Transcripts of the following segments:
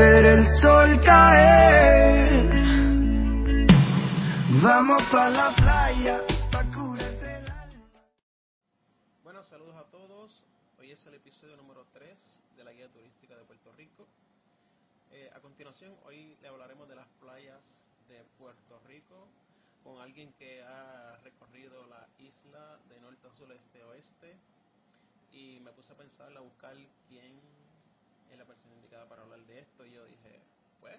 ver el sol caer. Vamos pa' la playa, pa' curarte el alma. Buenas saludos a todos. Hoy es el episodio número 3 de la guía turística de Puerto Rico. Eh, a continuación, hoy le hablaremos de las playas de Puerto Rico con alguien que ha recorrido la isla de norte a sur, este a oeste. Y me puse a pensar, a buscar quién es la persona indicada para hablar de esto. Y yo dije, pues,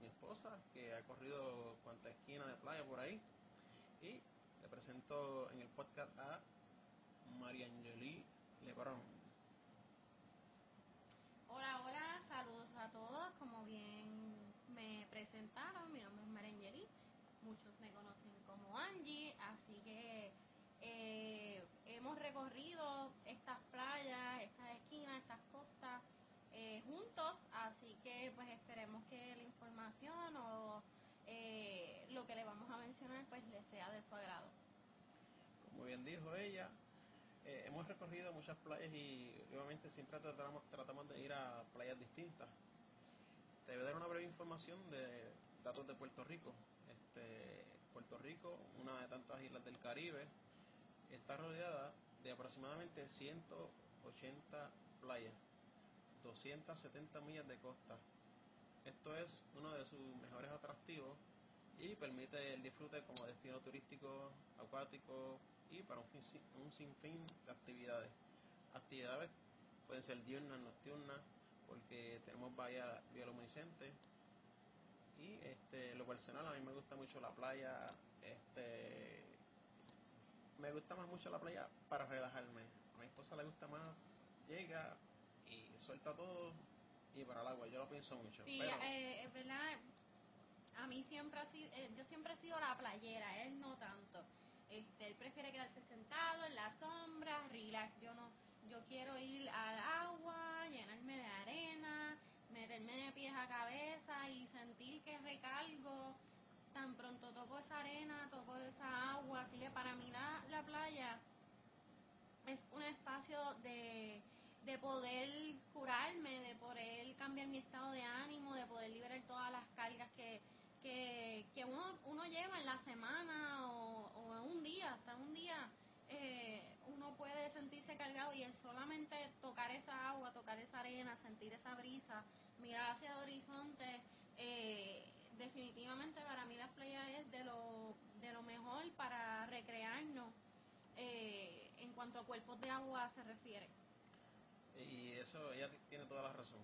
mi esposa, que ha corrido cuanta esquina de playa por ahí. Y le presento en el podcast a María Angeli Lebrón. Hola, hola, saludos a todos. Como bien me presentaron, mi nombre es Marangeli. Muchos me conocen como Angie, así que eh, hemos recorrido estas playas, estas esquinas, estas costas eh, juntos, así que pues esperemos que la información o eh, lo que le vamos a mencionar pues les sea de su agrado. Como bien dijo ella, eh, hemos recorrido muchas playas y obviamente siempre tratamos, tratamos de ir a playas distintas. Te voy a dar una breve información de datos de Puerto Rico. Este, Puerto Rico, una de tantas islas del Caribe, está rodeada de aproximadamente 180 playas, 270 millas de costa. Esto es uno de sus mejores atractivos y permite el disfrute como destino turístico, acuático y para un, fin- un sinfín de actividades. Actividades pueden ser diurnas, nocturnas, porque tenemos bahía bioluminiscente y este, lo personal a mí me gusta mucho la playa, este, me gusta más mucho la playa para relajarme. A mi esposa le gusta más, llega suelta todo y para el agua, yo lo pienso mucho. Sí, pero- eh, es verdad, a mí siempre ha sido, eh, yo siempre he sido la playera, él no tanto. Este, él prefiere quedarse sentado en la sombra, relax. Yo no, yo quiero ir al agua, llenarme de arena, meterme de pies a cabeza y sentir que recargo. Tan pronto toco esa arena, toco esa agua, así que para mí la, la playa es un espacio de, de poder curarme, de poder cambiar mi estado de ánimo, de poder liberar todas las cargas que, que, que uno, uno lleva en la semana o, o en un día, hasta un día. eh, uno puede sentirse cargado y el solamente tocar esa agua, tocar esa arena, sentir esa brisa, mirar hacia el horizonte, eh, definitivamente para mí las playas es de lo, de lo mejor para recrearnos eh, en cuanto a cuerpos de agua se refiere. Y eso, ella tiene toda la razón.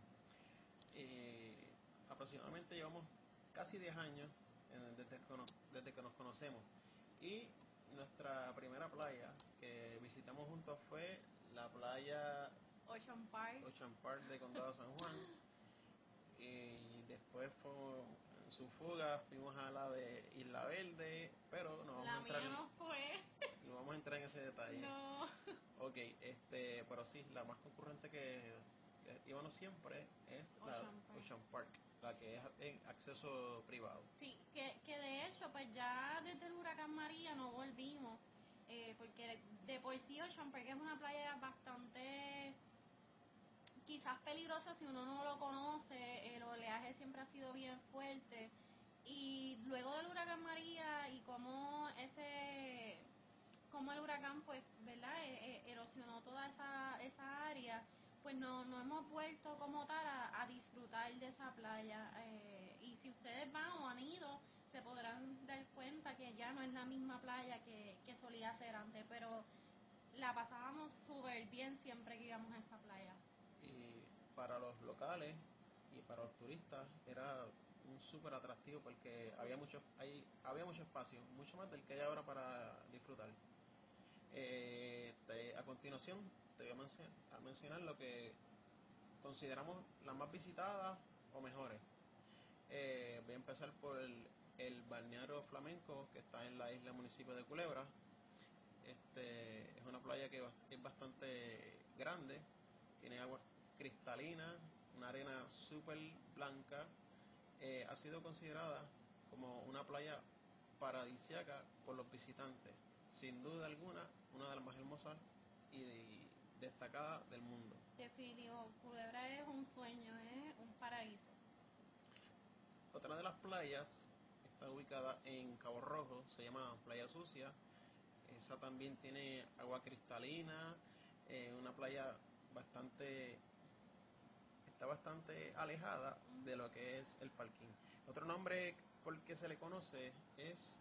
Y aproximadamente llevamos casi 10 años en- desde, que nos, desde que nos conocemos. Y nuestra primera playa que visitamos juntos fue la playa Ocean Park. Ocean Park de Condado San Juan. Y después fue en su fuga, fuimos a la de Isla Verde, pero no vamos, La a, entrar, mía no fue. Vamos a entrar en ese detalle. No. Ok, este, pero sí, la más concurrente que, íbamos siempre es la Ocean Park. Ocean Park, la que es en acceso privado. Sí, que, que de hecho, pues ya desde el huracán María no volvimos, eh, porque de por sí Ocean Park es una playa bastante quizás peligrosa si uno no lo conoce, el oleaje siempre ha sido bien fuerte y luego del huracán María y cómo ese como el huracán pues verdad E- e- erosionó toda esa, esa área pues no, no hemos vuelto como tal a, disfrutar de esa playa. Eh, y si ustedes van o han ido se podrán dar cuenta que ya no es la misma playa que, que solía ser antes pero la pasábamos súper bien siempre que íbamos a esa playa. Y para los locales y para los turistas era un súper atractivo porque había mucho, hay, había mucho espacio, mucho más del que hay ahora para disfrutar. Eh, a continuación te voy a, mencio- a mencionar lo que consideramos las más visitadas o mejores. Eh, voy a empezar por el, el balneario flamenco que está en la isla municipio de Culebra. Este, es una playa que es bastante grande, tiene agua cristalina, una arena súper blanca. Eh, ha sido considerada como una playa paradisiaca por los visitantes. Sin duda alguna, una de las más hermosas y destacadas del mundo. definitivo Culebra es un sueño es un paraíso otra de las playas está ubicada en Cabo Rojo, se llama Playa Sucia. Esa también tiene agua cristalina, eh, una playa bastante está bastante alejada de lo que es el parking. Otro nombre por el que se le conoce es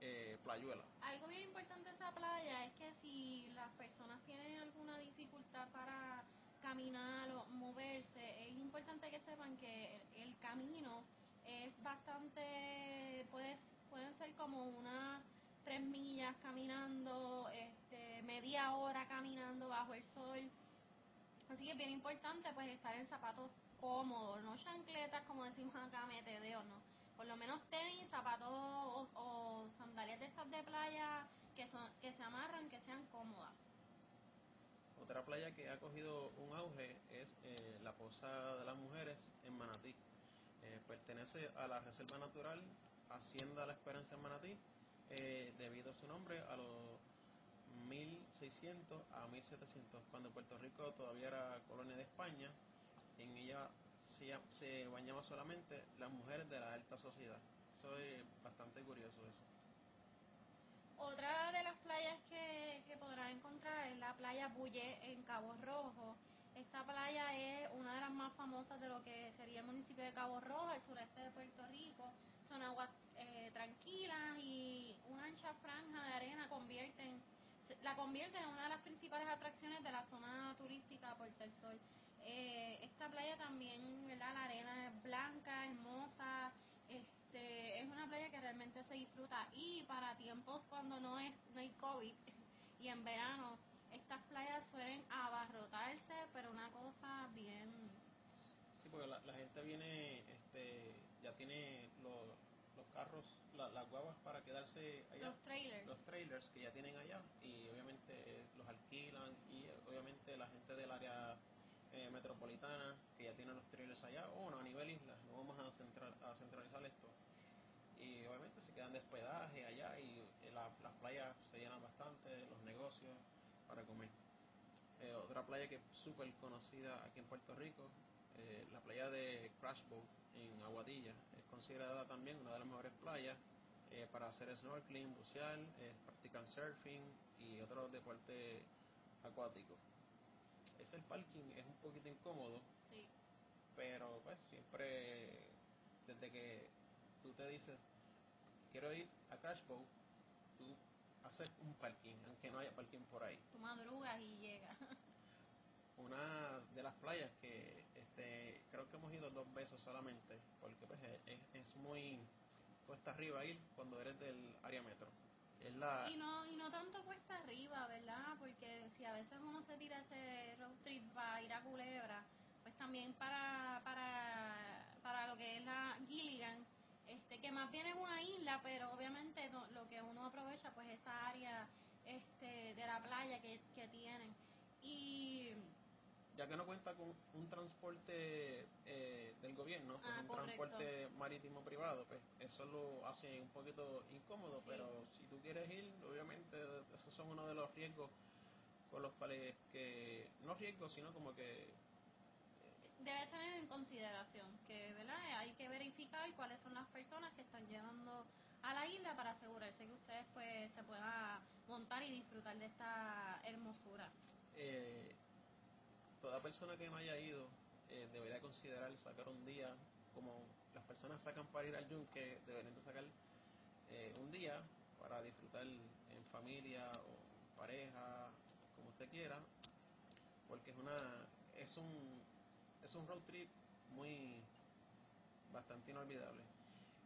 eh, Playuela. Algo bien importante de esa playa es que si las personas tienen alguna dificultad para caminar o moverse, es importante que sepan que el, camino es bastante, puede, pueden ser como unas tres millas caminando, este, media hora caminando bajo el sol. Así que es bien importante pues estar en zapatos cómodos, no chancletas como decimos acá, metedeo, no. Por lo menos tenis, zapatos o, sandalias de estas de playa que son que se amarran, que sean cómodas. Otra playa que ha cogido un auge es eh, la Posada de las Mujeres en Manatí. Eh, pertenece a la Reserva Natural Hacienda La Esperanza en Manatí, eh, debido a su nombre a los 1600 a 1700, cuando Puerto Rico todavía era colonia de España. En ella se, se bañaba solamente las mujeres de la alta sociedad. Eso es bastante curioso eso. Otra de las playas que, que podrás encontrar es la playa Bulle en Cabo Rojo. Esta playa es una de las más famosas de lo que sería el municipio de Cabo Rojo, el sureste de Puerto Rico. Son aguas eh, tranquilas y una ancha franja de arena convierten, la convierten en una de las principales atracciones de la zona turística Puerto del Sol. Eh, esta playa también, ¿verdad? La arena es blanca, hermosa, este, es una playa que realmente se disfruta. Y para tiempos cuando no es no hay COVID y en verano estas playas suelen abarrotarse pero una cosa bien Sí, porque la, la gente viene, este, ya tiene los, los carros, la- las guaguas para quedarse allá. los trailers. Los trailers que ya tienen allá. Y obviamente eh, los alquilan. Y eh, obviamente la gente del área eh, metropolitana que ya tienen los trailers allá. O bueno a nivel isla no vamos a, central, a centralizar esto y obviamente se quedan de hospedaje allá y eh, la- las playas se llenan bastante los negocios para comer Eh, otra playa que es súper conocida aquí en Puerto Rico eh, la playa de Crash Boat en Aguadilla es considerada también una de las mejores playas eh, para hacer snorkeling, bucear, practicar surfing y otros deportes acuáticos. Es el parking, es un poquito incómodo, sí pero pues siempre desde que tú te dices quiero ir a Crash Boat, tú haces un parking, aunque no haya parking por ahí. tú madrugas y llegas Una de las playas que este, creo que hemos ido dos veces solamente, porque pues es, es muy cuesta arriba ir cuando eres del área metro. Es la Y no, y no tanto cuesta arriba, ¿verdad? Porque si a veces uno se tira ese road trip para ir a Culebra, pues también para, para, para lo que es la Gilligan, este, que más bien es una isla, pero obviamente no- lo que uno aprovecha, pues esa área este, de la playa que, que tienen. Y ya que no cuenta con un transporte eh, del gobierno, pues Ah, un correcto. transporte marítimo privado, pues eso lo hace un poquito incómodo, Sí. pero si tú quieres ir, obviamente esos son uno de los riesgos con los cuales que, no riesgos, sino como que debe tener en consideración que ¿verdad? hay que verificar cuáles son las personas que están llegando a la isla para asegurarse que ustedes pues se puedan montar y disfrutar de esta hermosura. eh, toda persona que no haya ido eh, debería considerar sacar un día, como las personas sacan para ir al yunque, deberían de sacar eh, un día para disfrutar en familia o pareja, como usted quiera, porque es una es un es un road trip muy bastante inolvidable.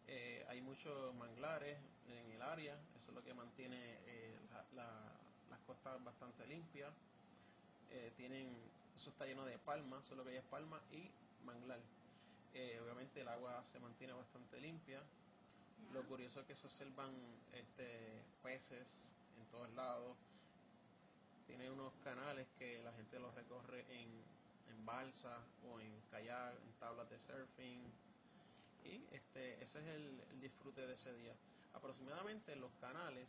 Eh, hay muchos manglares en el área, eso es lo que mantiene eh, la- la- las costas bastante limpias. Eh, tienen, eso está lleno de palmas, solo que hay es palma y manglar. Eh, obviamente el agua se mantiene bastante limpia. Lo curioso es que se observan este, peces en todos lados. Tiene unos canales que la gente los recorre en, en balsa o en kayak, en tablas de surfing. Y este, ese es el, disfrute de ese día. Aproximadamente los canales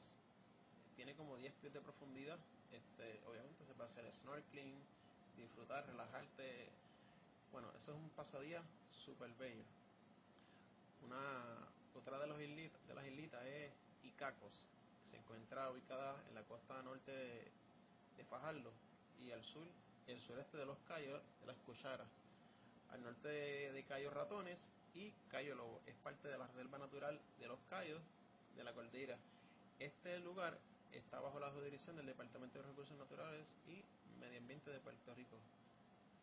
tiene como 10 pies de profundidad. Este, obviamente se puede hacer snorkeling, disfrutar, relajarte. Bueno, eso es un pasadía súper bello. Una, otra de, los islitas, de las islitas es Icacos, se encuentra ubicada en la costa norte de, de Fajardo y al sur el sureste de los Cayos de las Cucharas, al norte de, de Cayo Ratones y Cayo Lobo. Es parte de la Reserva Natural de los Cayos de la Cordillera. Este lugar está bajo la jurisdicción del Departamento de Recursos Naturales y Medio Ambiente de Puerto Rico.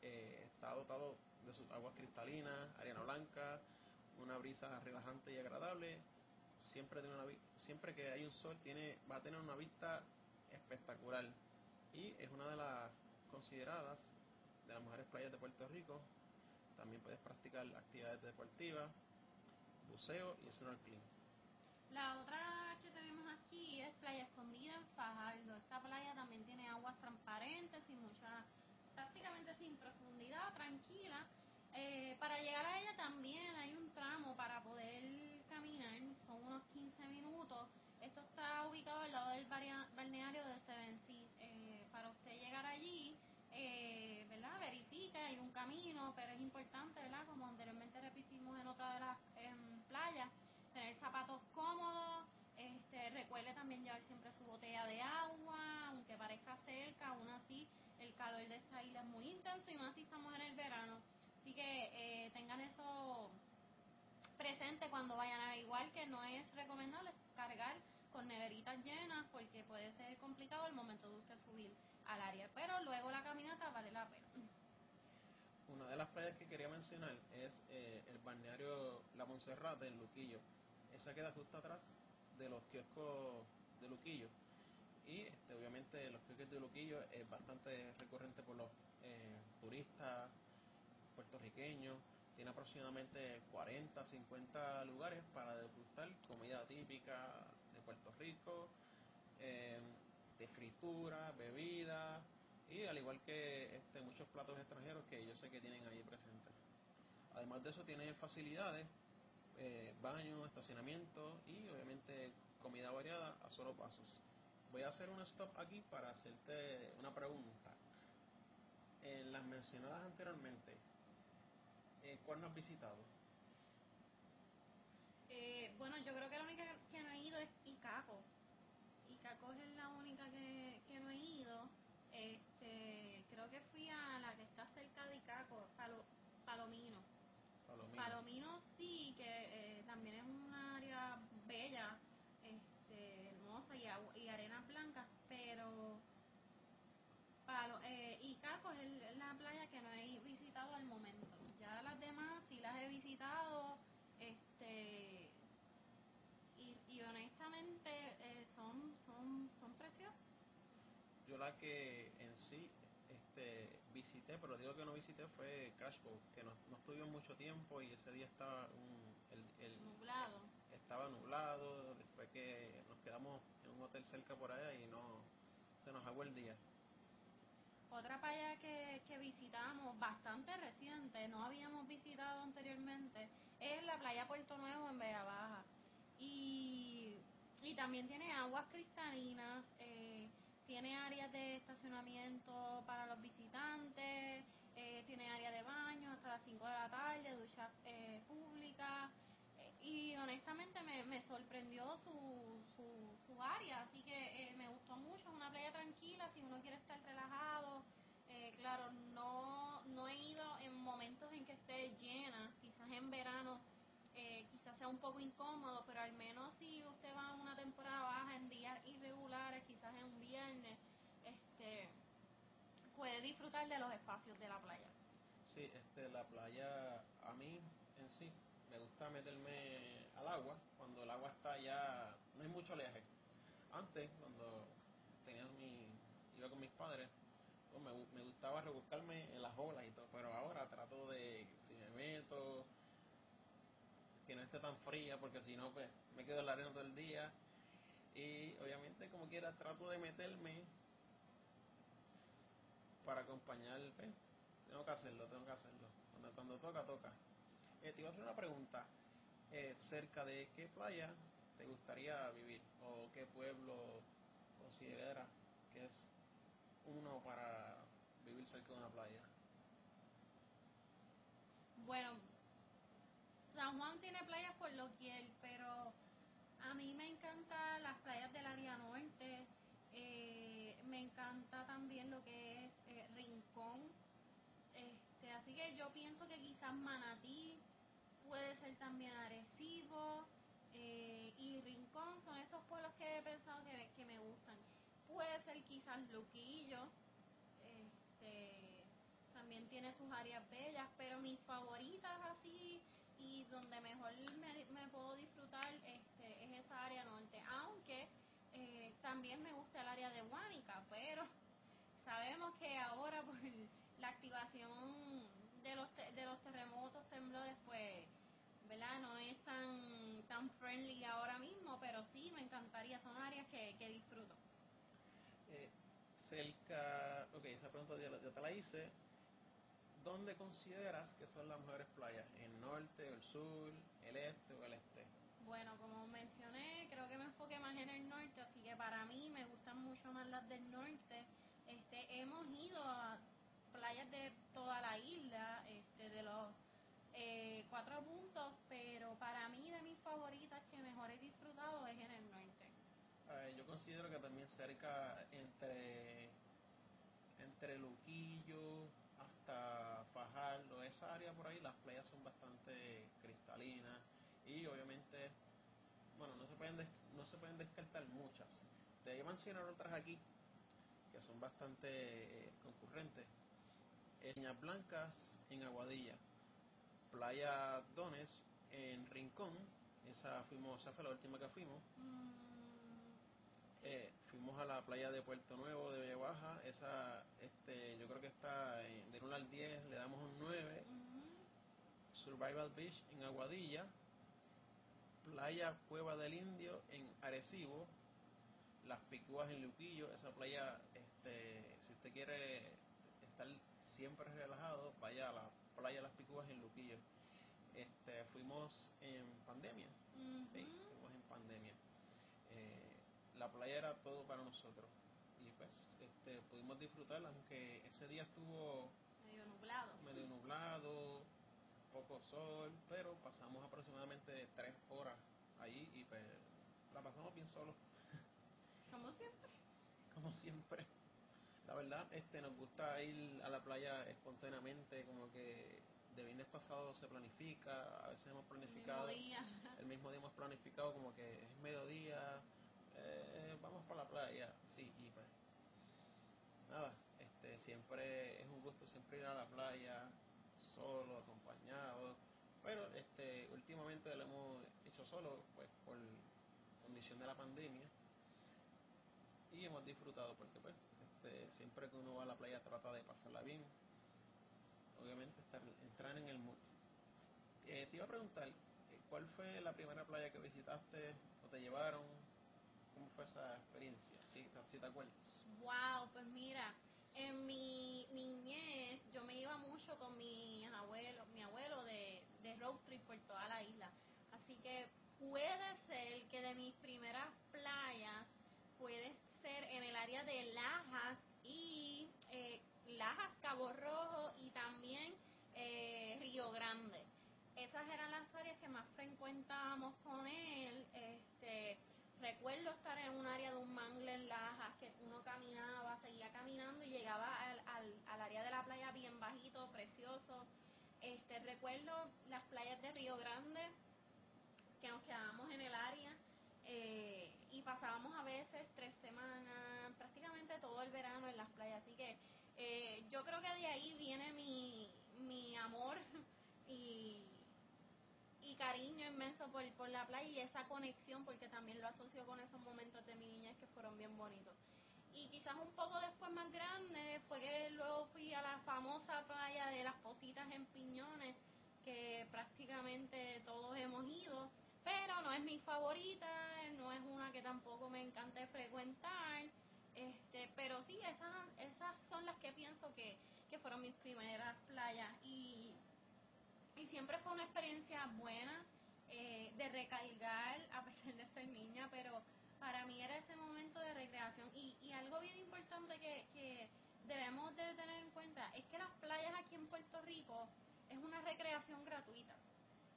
Eh, está dotado de sus aguas cristalinas, arena blanca, una brisa relajante y agradable. Siempre, tiene una, siempre que hay un sol tiene, va a tener una vista espectacular y es una de las consideradas de las mejores playas de Puerto Rico. También puedes practicar actividades deportivas, buceo y snorkeling. La otra que tenemos aquí es Playa Escondida en Fajardo. Esta playa también tiene aguas transparentes, sin mucha, prácticamente sin profundidad, tranquila. Eh, para llegar a ella también hay un tramo para poder caminar, son unos 15 minutos. Esto está ubicado al lado del balneario de Seven Seas. Eh, para usted llegar allí, eh, ¿verdad? Verifica, hay un camino, pero es importante, ¿verdad? Como anteriormente repetimos en otra de las em, playas, tener zapatos cómodos, recuerde también llevar siempre su botella de agua, aunque parezca cerca, aún así el calor de esta isla es muy intenso y más si estamos en el verano. Así que eh, tengan eso presente cuando vayan a igual que no es recomendable cargar con neveritas llenas porque puede ser complicado el momento de usted subir al área, pero luego la caminata vale la pena. Una de las playas que quería mencionar es eh, el balneario La Monserrate en Luquillo. Esa queda justo atrás de los kioscos de Luquillo. Y este, obviamente los kioscos de Luquillo es bastante recurrente por los eh, turistas puertorriqueños. Tiene aproximadamente 40, 50 lugares para degustar comida típica de Puerto Rico, eh, de fritura, bebidas y al igual que este, muchos platos extranjeros que yo sé que tienen ahí presentes. Además de eso tiene facilidades, eh, baño, estacionamiento y obviamente comida variada a solo pasos. Voy a hacer un stop aquí para hacerte una pregunta. En las mencionadas anteriormente, eh, ¿cuál no has visitado? Eh, bueno, yo creo que la única que no he ido es Icaco. Icaco es la única que, que no he ido. Este, creo que fui a la que está cerca de Icaco, Palo- Palomino. Palomino. También es un área bella, este, hermosa y, agua- y arenas blancas, pero eh, Icaco es el- la playa que no he visitado al momento. Ya las demás sí las he visitado, este, y, y honestamente eh, son, son, son preciosas. Yo la que en sí este, visité, pero digo que no visité fue Crash Boat, que no, no estuvimos mucho tiempo y ese día estaba un, el, el- Nublado. estaba nublado, después que nos quedamos en un hotel cerca por allá y no se nos agua el día. Otra playa que, que visitamos, bastante reciente, no habíamos visitado anteriormente, es la playa Puerto Nuevo en Vega Baja. Y, y también tiene aguas cristalinas, eh, tiene áreas de estacionamiento para los visitantes, eh, tiene área de baño hasta las 5 de la tarde, duchas eh, públicas. eh, y honestamente me, me sorprendió su, su, su área, así que eh, me gustó mucho, es una playa tranquila, si uno quiere estar relajado, claro, no, no he ido en momentos en que esté llena, quizás en verano eh, quizás sea un poco incómodo, pero al menos si usted va en una temporada baja, en días irregulares, quizás en un viernes, este disfrutar de los espacios de la playa. Sí, este, la playa a mí en sí me gusta meterme al agua cuando el agua está ya, no hay mucho oleaje. Antes, cuando tenía mi, iba con mis padres, pues me, me gustaba rebuscarme en las olas y todo, pero ahora trato de, si me meto, que no esté tan fría, porque si no, pues me quedo en la arena todo el día. Y obviamente, como quiera, trato de meterme para acompañar, pues, tengo que hacerlo, tengo que hacerlo. Cuando, cuando toca, toca. Eh, te iba a hacer una pregunta. Eh, ¿Cerca de qué playa te gustaría vivir? ¿O qué pueblo considera que es uno para vivir cerca de una playa? Bueno, San Juan tiene playas por lo que pero a mí me encantan las playas del área norte. eh, me encanta también lo que es Este, así que yo pienso que quizás Manatí puede ser también Arecibo eh, y Rincón son esos pueblos que he pensado que, que me gustan. Puede ser quizás Luquillo, este, también tiene sus áreas bellas, pero mis favoritas así y donde mejor me, me puedo disfrutar este, es esa área norte, aunque eh, también me gusta el área de Huánica, pero sabemos que ahora por la activación de los, te- de los terremotos, temblores, pues, ¿verdad? No es tan, tan friendly ahora mismo, pero sí me encantaría, son áreas que, que disfruto. Eh, cerca, ok, esa pregunta ya, ya te la hice. ¿Dónde consideras que son las mejores playas? ¿El norte, el sur, el este o el este? Bueno, como mencioné, creo que me enfoqué más en el norte, así que para mí me gustan mucho más las del norte. Este, hemos ido a playas de toda la isla, este, de los eh, cuatro puntos, pero para mí de mis favoritas que mejor he disfrutado es en el norte. Eh, yo considero que también cerca entre entre Luquillo hasta Fajardo, esa área por ahí, las playas son bastante cristalinas y obviamente, bueno, no se pueden des- no se pueden descartar muchas. Te voy a mencionar otras aquí que son bastante eh, concurrentes. En Peñas Blancas, en Aguadilla, Playa Dones, en Rincón, esa fuimos, esa fue la última que fuimos. Mm, Eh, fuimos a la playa de Puerto Nuevo de Baja, esa este, yo creo que está en- del 1 al 10, le damos un 9. ujú, Survival Beach en Aguadilla, Playa Cueva del Indio en Arecibo, Las Picúas en Luquillo, esa playa, este, si usted quiere estar siempre relajado, vaya a la playa Las Picúas en Luquillo. Este, fuimos en pandemia. Sí, fuimos en pandemia. Eh, la playa era todo para nosotros. Y pues este, pudimos disfrutar, aunque ese día estuvo medio nublado. medio nublado, poco sol, pero pasamos aproximadamente tres horas allí y pues la pasamos bien solo, Como siempre. como siempre. La verdad, este, nos gusta ir a la playa espontáneamente, como que de viernes pasado se planifica, a veces hemos El mismo planificado día. el mismo día hemos planificado como que es mediodía, eh, vamos para la playa, sí, y pues nada, este siempre es un gusto siempre ir a la playa, solo, acompañado, pero este últimamente lo hemos hecho solo, pues por condición de la pandemia, y hemos disfrutado porque pues este, siempre que uno va a la playa trata de pasarla bien, obviamente estar, entrar en el mood. Eh, te iba a preguntar, eh, ¿cuál fue la primera playa que visitaste o te llevaron? ¿Cómo fue esa experiencia? Si, te- acuerdas. Wow, pues mira, en mi niñez yo me iba mucho con mis abuelos, mi abuelo de, de road trip por toda la isla. Así que puede ser que de mis primeras playas puede en el área de Lajas y eh, Lajas, Cabo Rojo y también eh, Río Grande. Esas eran las áreas que más frecuentábamos con él. Este, recuerdo estar en un área de un mangle en Lajas, que uno caminaba, seguía caminando y llegaba al, al, al área de la playa bien bajito, precioso. Este, recuerdo las playas de Río Grande, que nos quedábamos en el área eh, pasábamos a veces tres semanas, prácticamente todo el verano en las playas. Así que eh, yo creo que de ahí viene mi, mi amor y, y cariño inmenso por, por la playa y esa conexión, porque también lo asocio con esos momentos de mi niñez que fueron bien bonitos. Y quizás un poco después más grande fue que luego fui a la famosa playa de las Positas en Piñones, que prácticamente todos hemos ido, pero no es mi favorita, no es una que tampoco me encanta frecuentar, este, pero sí, esas, esas son las que pienso que, que fueron mis primeras playas y, y siempre fue una experiencia buena eh, de recargar a pesar de ser niña, pero para mí era ese momento de recreación y, y algo bien importante que, que debemos de tener en cuenta es que las playas aquí en Puerto Rico es una recreación gratuita.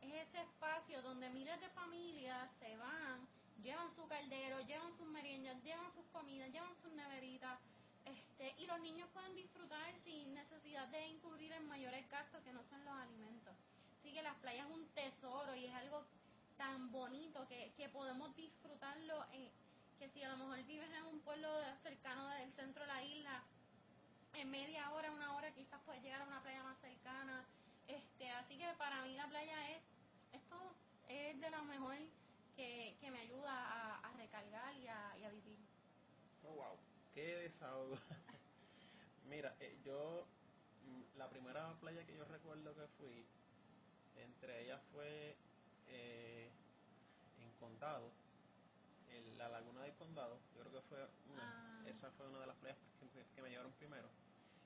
Es ese espacio donde miles de familias se van, llevan su caldero, llevan sus meriendas, llevan sus comidas, llevan sus neveritas, este, y los niños pueden disfrutar sin necesidad de incurrir en mayores gastos que no son los alimentos. Así que las playas es un tesoro y es algo tan bonito que, que podemos disfrutarlo, que si a lo mejor vives en un pueblo cercano del centro de la isla, en media hora, una hora quizás puedes llegar a una playa más cercana. Este, así que para mí la playa es, es de lo mejor que, que me ayuda a, a recargar y a, y a vivir. Oh, wow, qué desahogo. Mira, eh, yo, mm, la primera playa que yo recuerdo que fui, entre ellas fue eh, en Condado, en la laguna del Condado, yo creo que fue una, Ah. esa fue una de las playas que, me- que me llevaron primero.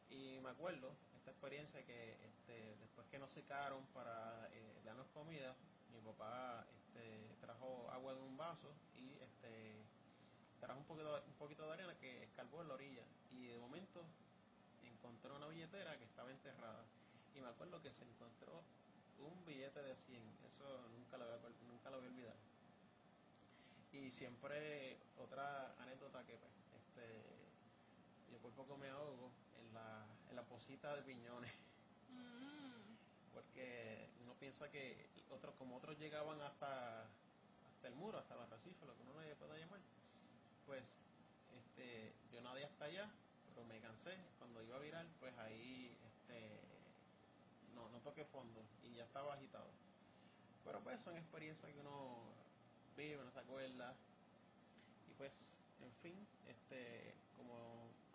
Y me acuerdo esta experiencia que este, después que nos secaron para eh, darnos comida, mi papá este, trajo agua en un vaso y este, trajo un poquito, un poquito de arena que escarbó en la orilla. Y de momento encontró una billetera que estaba enterrada. Y me acuerdo que se encontró un billete de 100. Eso nunca lo voy a, voy a olvidar. Y siempre otra anécdota que pues, este, yo por poco me ahogo en la, en la posita de piñones. Mm. Porque uno piensa que otros, como otros llegaban hasta, hasta el muro, hasta el arrecife, lo que uno le pueda llamar, pues este, yo nadé hasta allá, pero me cansé. Cuando iba a virar, pues ahí este, no, no toqué fondo y ya estaba agitado. Pero pues son experiencias que uno vive, uno se acuerda. Y pues, en fin, este, como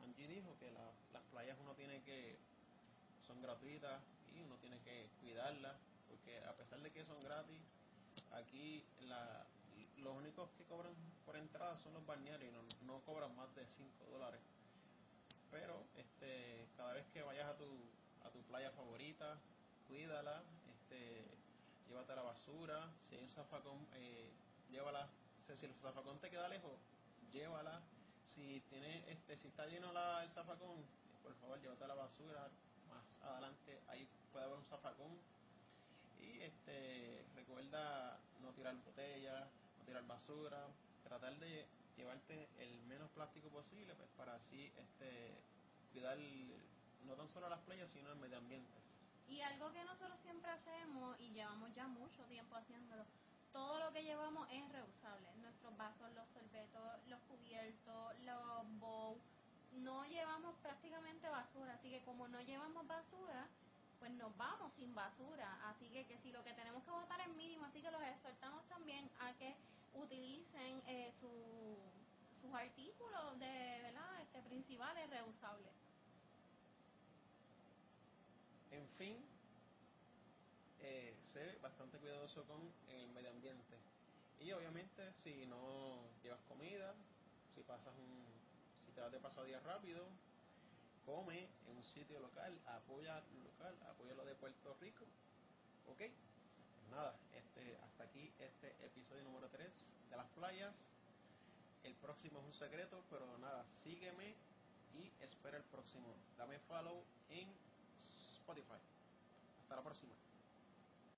Angie dijo, que la- las playas uno tiene que, son gratuitas uno tiene que cuidarlas, porque a pesar de que son gratis, aquí la, los únicos que cobran por entrada son los balnearios y no, cobran más de 5 dólares. Pero este, cada vez que vayas a tu, a tu playa favorita, cuídala, este, llévate la basura, si hay un zafacón, eh, llévala, o si el zafacón te queda lejos, llévala, si tiene, este, si está lleno el zafacón, por favor llévate la basura, adelante ahí puede haber un zafacón, y este recuerda no tirar botellas, no tirar basura, tratar de llevarte el menos plástico posible pues para así este cuidar no tan solo las playas sino el medio ambiente. Y algo que nosotros siempre hacemos y llevamos ya mucho tiempo haciéndolo, todo lo que llevamos es reusable. Nuestros vasos, los sorbetos, los cubiertos, los bowls, no llevamos prácticamente basura. Así que como no llevamos basura, pues nos vamos sin basura. Así que, que si lo que tenemos que botar es mínimo, así que los exhortamos también a que utilicen eh, su, sus artículos de verdad este principales reusables. En fin, eh, sé bastante cuidadoso con el medio ambiente. Y obviamente si no llevas comida, si pasas un, te vas de pasadía rápido, come en un sitio local, apoya lo local, apoya lo de Puerto Rico, ¿ok? Pues nada, este, hasta aquí este episodio número 3 de las playas. El próximo es un secreto, pero nada, sígueme y espera el próximo. Dame follow en Spotify. Hasta la próxima.